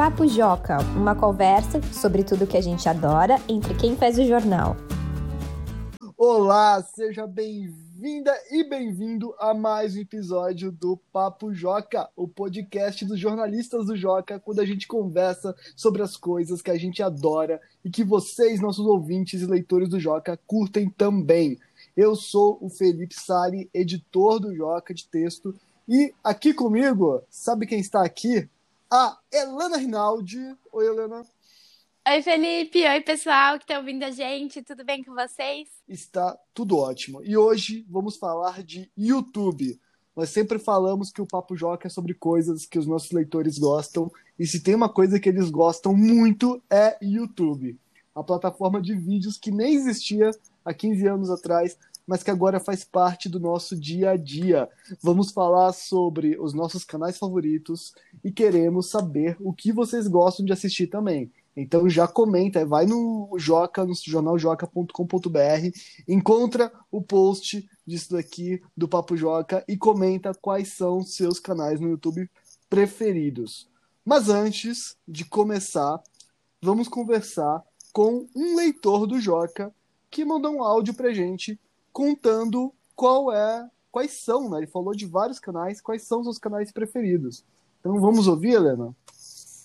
Papo Joca, uma conversa sobre tudo que a gente adora entre quem faz o jornal. Olá, seja bem-vinda e bem-vindo a mais um episódio do Papo Joca, o podcast dos jornalistas do Joca, quando a gente conversa sobre as coisas que a gente adora e que vocês, nossos ouvintes e leitores do Joca, curtem também. Eu sou o Felipe Sali, editor do Joca de texto, e aqui comigo, sabe quem está aqui? A Helena Rinaldi. Oi, Helena. Oi, Felipe. Oi, pessoal que está ouvindo a gente. Tudo bem com vocês? Está tudo ótimo. E hoje vamos falar de YouTube. Nós sempre falamos que o Papo Joca é sobre coisas que os nossos leitores gostam. E se tem uma coisa que eles gostam muito é YouTube. A plataforma de vídeos que nem existia há 15 anos atrás, mas que agora faz parte do nosso dia a dia. Vamos falar sobre os nossos canais favoritos e queremos saber o que vocês gostam de assistir também. Então já comenta, vai no Joca, no jornaljoca.com.br, encontra o post disso daqui do Papo Joca e comenta quais são seus canais no YouTube preferidos. Mas antes de começar, vamos conversar com um leitor do Joca que mandou um áudio pra gente contando qual é, quais são, né? Ele falou de vários canais, quais são os seus canais preferidos. Então vamos ouvir, Helena?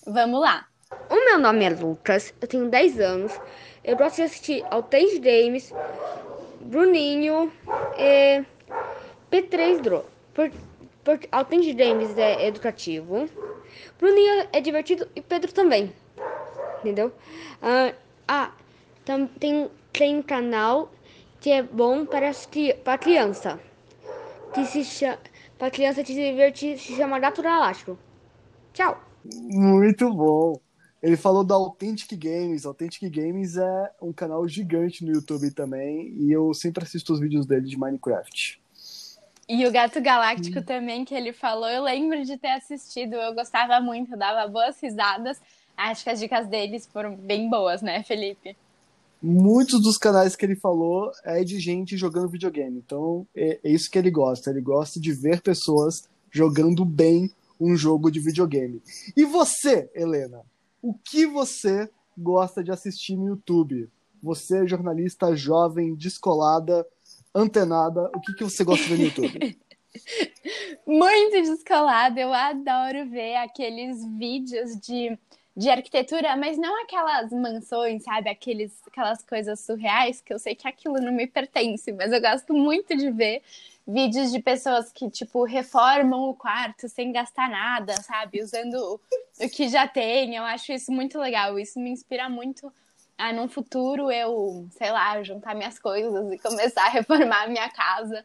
Vamos lá. O meu nome é Lucas, eu tenho 10 anos. Eu gosto de assistir Altair Games, Bruninho e P3 Draw. Por, por, Games é educativo, Bruninho é divertido e Pedro também. Entendeu? Ah, ah tam, tem, tem um canal que é bom para, as, para criança. Que se chama, para criança se divertir, se chama Gato Galáctico. Tchau. Muito bom. Ele falou da Authentic Games. Authentic Games é um canal gigante no YouTube também. E eu sempre assisto os vídeos dele de Minecraft. E o Gato Galáctico hum. também, que ele falou, eu lembro de ter assistido. Eu gostava muito, dava boas risadas. Acho que as dicas deles foram bem boas, né, Felipe? Muitos dos canais que ele falou é de gente jogando videogame. Então é, é, isso que ele gosta. Ele gosta de ver pessoas jogando bem um jogo de videogame. E você, Helena? O que você gosta de assistir no YouTube? Você, é jornalista jovem, descolada, antenada, o que, que você gosta de ver no YouTube? Muito descolada, eu adoro ver aqueles vídeos de de arquitetura, mas não aquelas mansões, sabe? Aqueles, aquelas coisas surreais, que eu sei que aquilo não me pertence, mas eu gosto muito de ver vídeos de pessoas que, tipo, reformam o quarto sem gastar nada, sabe? Usando o que já tem. Eu acho isso muito legal. Isso me inspira muito a, num futuro, eu, sei lá, juntar minhas coisas e começar a reformar a minha casa.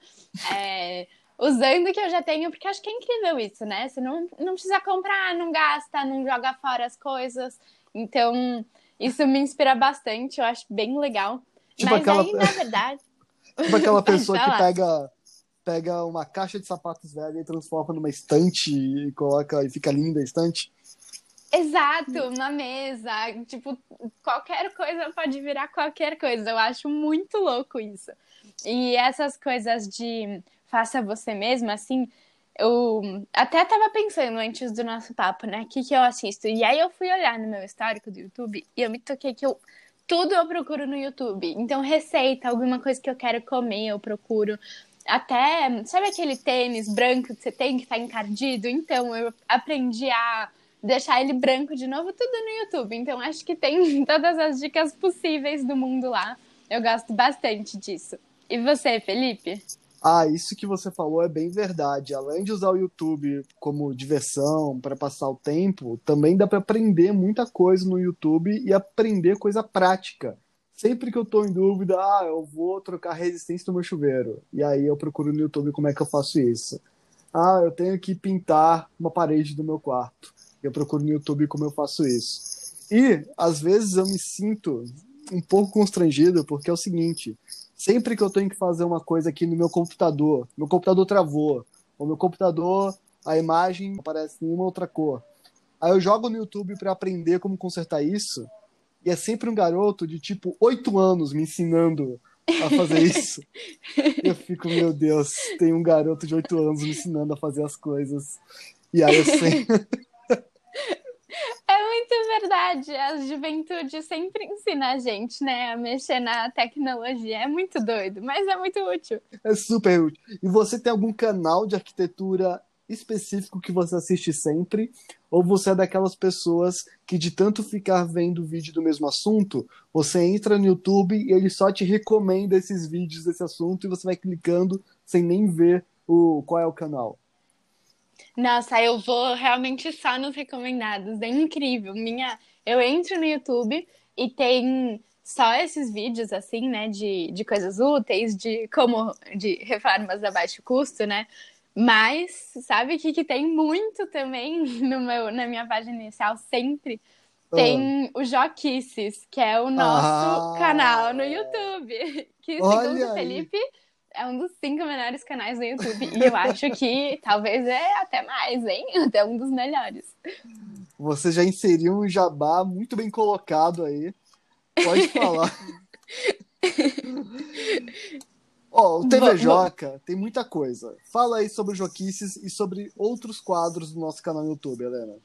É usando o que eu já tenho, porque acho que é incrível isso, né? Você não, não precisa comprar, não gasta, não joga fora as coisas. Então, isso me inspira bastante, eu acho bem legal. Tipo Mas aquela... aí, na verdade. tipo aquela pessoa que pega, pega uma caixa de sapatos velha e transforma numa estante e coloca e fica linda a estante. Exato, uma mesa, tipo, qualquer coisa pode virar qualquer coisa. Eu acho muito louco isso. E essas coisas de faça você mesma, assim, eu até tava pensando antes do nosso papo, né? O que, que eu assisto. E aí eu fui olhar no meu histórico do YouTube e eu me toquei que eu. Tudo eu procuro no YouTube. Então, receita, alguma coisa que eu quero comer, eu procuro. Até, sabe aquele tênis branco que você tem que tá encardido? Então, eu aprendi a deixar ele branco de novo, tudo no YouTube. Então, acho que tem todas as dicas possíveis do mundo lá. Eu gosto bastante disso. E você, Felipe? Ah, isso que você falou é bem verdade. Além de usar o YouTube como diversão para passar o tempo, também dá para aprender muita coisa no YouTube e aprender coisa prática. Sempre que eu estou em dúvida, ah, eu vou trocar resistência do meu chuveiro. E aí eu procuro no YouTube como é que eu faço isso. Ah, eu tenho que pintar uma parede do meu quarto. Eu procuro no YouTube como eu faço isso. E às vezes eu me sinto um pouco constrangido porque é o seguinte, sempre que eu tenho que fazer uma coisa aqui no meu computador, meu computador travou, ou meu computador, a imagem aparece em uma outra cor. Aí eu jogo no YouTube para aprender como consertar isso, e é sempre um garoto de tipo oito anos me ensinando a fazer isso. eu fico, meu Deus, tem um garoto de oito anos me ensinando a fazer as coisas. E aí eu sempre. verdade, a juventude sempre ensina a gente, né, a mexer na tecnologia. É muito doido, mas é muito útil. É super útil. E você tem algum canal de arquitetura específico que você assiste sempre? Ou você é daquelas pessoas que, de tanto ficar vendo vídeo do mesmo assunto, você entra no YouTube e ele só te recomenda esses vídeos desse assunto e você vai clicando sem nem ver o, qual é o canal? Nossa, eu vou realmente só nos recomendados. É incrível. Minha, eu entro no YouTube e tem só esses vídeos assim, né, de, de coisas úteis, de como de reformas a baixo custo, né? Mas sabe que, que tem muito também no meu, na minha página inicial sempre tem ah. o Joquices, que é o nosso ah. canal no YouTube. Que segundo o Felipe é um dos cinco menores canais do YouTube. E eu acho que talvez é até mais, hein? Até um dos melhores. Você já inseriu um jabá muito bem colocado aí. Pode falar. Ó, oh, o TV Joca tem muita coisa. Fala aí sobre Joquices e sobre outros quadros do nosso canal no YouTube, Helena.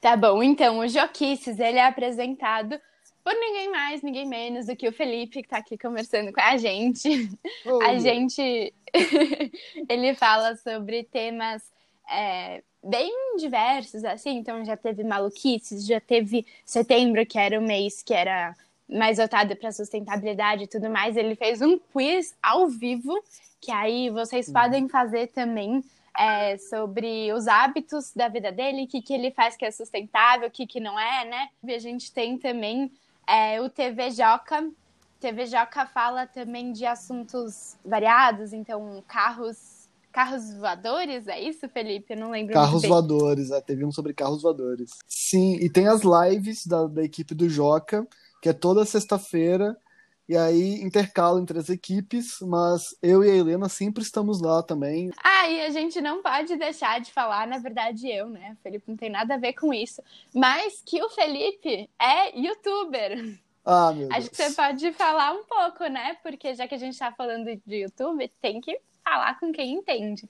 Tá bom, então, o Joquices, ele é apresentado por ninguém mais, ninguém menos do que o Felipe, que está aqui conversando com a gente. Oh, a gente. ele fala sobre temas é, bem diversos, assim. Então, já teve maluquices, já teve setembro, que era o mês que era mais voltado para sustentabilidade e tudo mais. Ele fez um quiz ao vivo, que aí vocês uhum. podem fazer também. É, sobre os hábitos da vida dele, o que, que ele faz que é sustentável, o que, que não é, né? E a gente tem também é, o TV Joca. TV Joca fala também de assuntos variados, então carros carros voadores, é isso, Felipe? Eu não lembro. Carros voadores, é, teve um sobre carros voadores. Sim, e tem as lives da, da equipe do Joca, que é toda sexta-feira, e aí intercala entre as equipes, mas eu e a Helena sempre estamos lá também. Ah, e a gente não pode deixar de falar, na verdade eu, né? O Felipe não tem nada a ver com isso, mas que o Felipe é youtuber. Ah, meu Acho que você pode falar um pouco, né? Porque já que a gente está falando de YouTube, tem que falar com quem entende.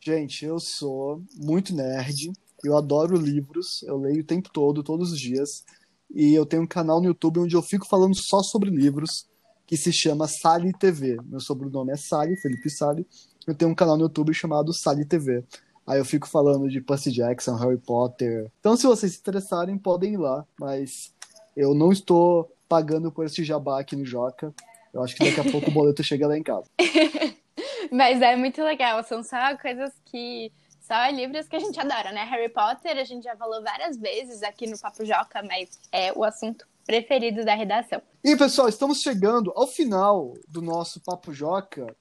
Gente, eu sou muito nerd, eu adoro livros, eu leio o tempo todo, todos os dias. E eu tenho um canal no YouTube onde eu fico falando só sobre livros, que se chama Sali TV. Meu sobrenome é Sali, Felipe Sali. Eu tenho um canal no YouTube chamado Sali TV. Aí eu fico falando de Percy Jackson, Harry Potter. Então, se vocês se interessarem, podem ir lá. Mas eu não estou pagando por esse jabá aqui no Joca. Eu acho que daqui a pouco o boleto chega lá em casa. Mas é muito legal. São só coisas que só livros que a gente adora, né? Harry Potter, a gente já falou várias vezes aqui no Papo Joca, mas é o assunto preferido da redação. E pessoal, estamos chegando ao final do nosso Papo Joca,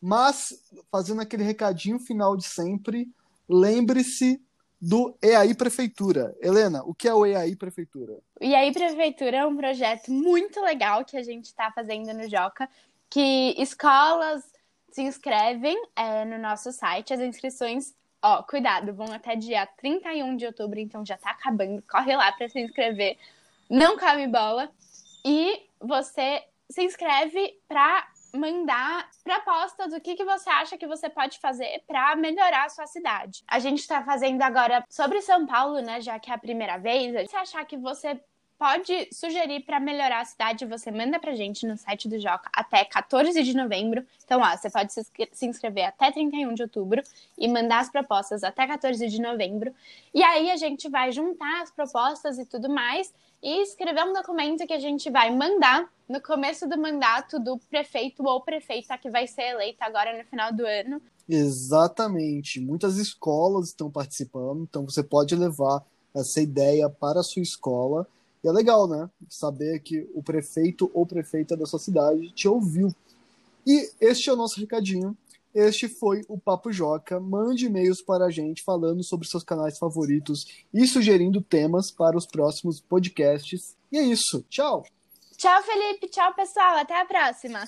mas fazendo aquele recadinho final de sempre, lembre-se do EAI Prefeitura. Helena, o que é o EAI Prefeitura? O EAI Prefeitura é um projeto muito legal que a gente está fazendo no Joca, que escolas se inscrevem é, no nosso site, as inscrições Ó, cuidado, vão até dia 31 de outubro, então já tá acabando. Corre lá para se inscrever. Não come bola. E você se inscreve para mandar proposta do que, que você acha que você pode fazer para melhorar a sua cidade. A gente está fazendo agora sobre São Paulo, né? Já que é a primeira vez. Se achar que você pode sugerir para melhorar a cidade, você manda pra gente no site do Joca até 14 de novembro. Então, ó, você pode se inscrever até 31 de outubro e mandar as propostas até 14 de novembro. E aí a gente vai juntar as propostas e tudo mais e escrever um documento que a gente vai mandar no começo do mandato do prefeito ou prefeita que vai ser eleita agora no final do ano. Exatamente. Muitas escolas estão participando, então você pode levar essa ideia para a sua escola e é legal, né? Saber que o prefeito ou prefeita da sua cidade te ouviu. E este é o nosso recadinho. Este foi o Papo Joca. Mande e-mails para a gente falando sobre seus canais favoritos e sugerindo temas para os próximos podcasts. E é isso. Tchau! Tchau, Felipe. Tchau, pessoal. Até a próxima.